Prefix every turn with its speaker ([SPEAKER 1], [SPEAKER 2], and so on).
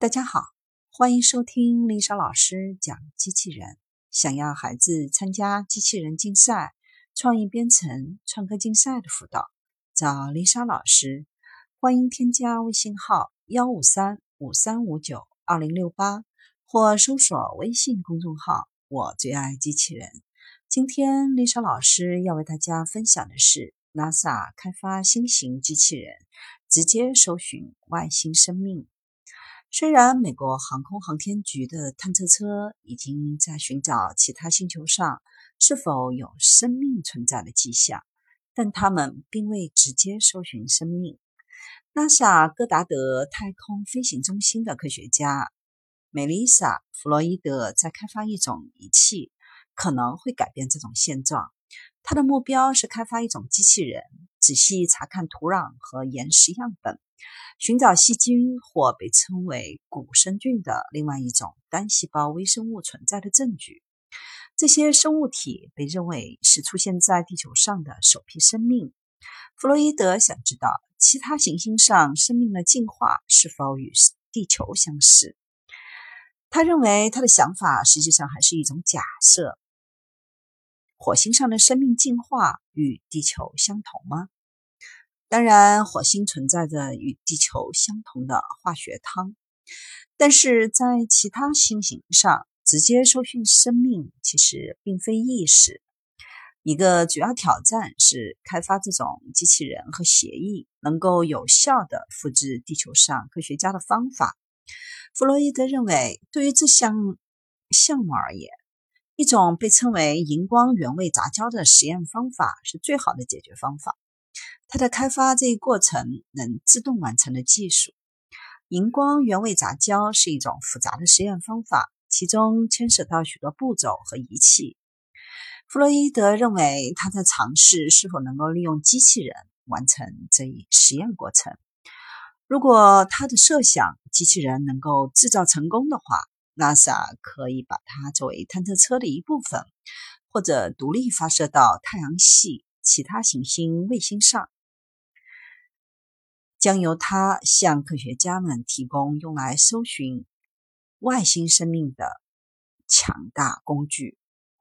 [SPEAKER 1] 大家好，欢迎收听丽莎老师讲机器人。想要孩子参加机器人竞赛、创意编程、创客竞赛的辅导，找丽莎老师。欢迎添加微信号幺五三五三五九二零六八，或搜索微信公众号“我最爱机器人”。今天丽莎老师要为大家分享的是 NASA 开发新型机器人，直接搜寻外星生命。虽然美国航空航天局的探测车已经在寻找其他星球上是否有生命存在的迹象，但他们并未直接搜寻生命。NASA 戈达德太空飞行中心的科学家梅丽莎·弗洛伊德在开发一种仪器，可能会改变这种现状。他的目标是开发一种机器人，仔细查看土壤和岩石样本。寻找细菌或被称为古生菌的另外一种单细胞微生物存在的证据。这些生物体被认为是出现在地球上的首批生命。弗洛伊德想知道其他行星上生命的进化是否与地球相似。他认为他的想法实际上还是一种假设：火星上的生命进化与地球相同吗？当然，火星存在着与地球相同的化学汤，但是在其他星型上直接搜寻生命其实并非易事。一个主要挑战是开发这种机器人和协议能够有效地复制地球上科学家的方法。弗洛伊德认为，对于这项项目而言，一种被称为荧光原位杂交的实验方法是最好的解决方法。它的开发这一过程能自动完成的技术，荧光原位杂交是一种复杂的实验方法，其中牵涉到许多步骤和仪器。弗洛伊德认为他在尝试是否能够利用机器人完成这一实验过程。如果他的设想机器人能够制造成功的话，NASA 可以把它作为探测车的一部分，或者独立发射到太阳系其他行星卫星上。将由它向科学家们提供用来搜寻外星生命的强大工具。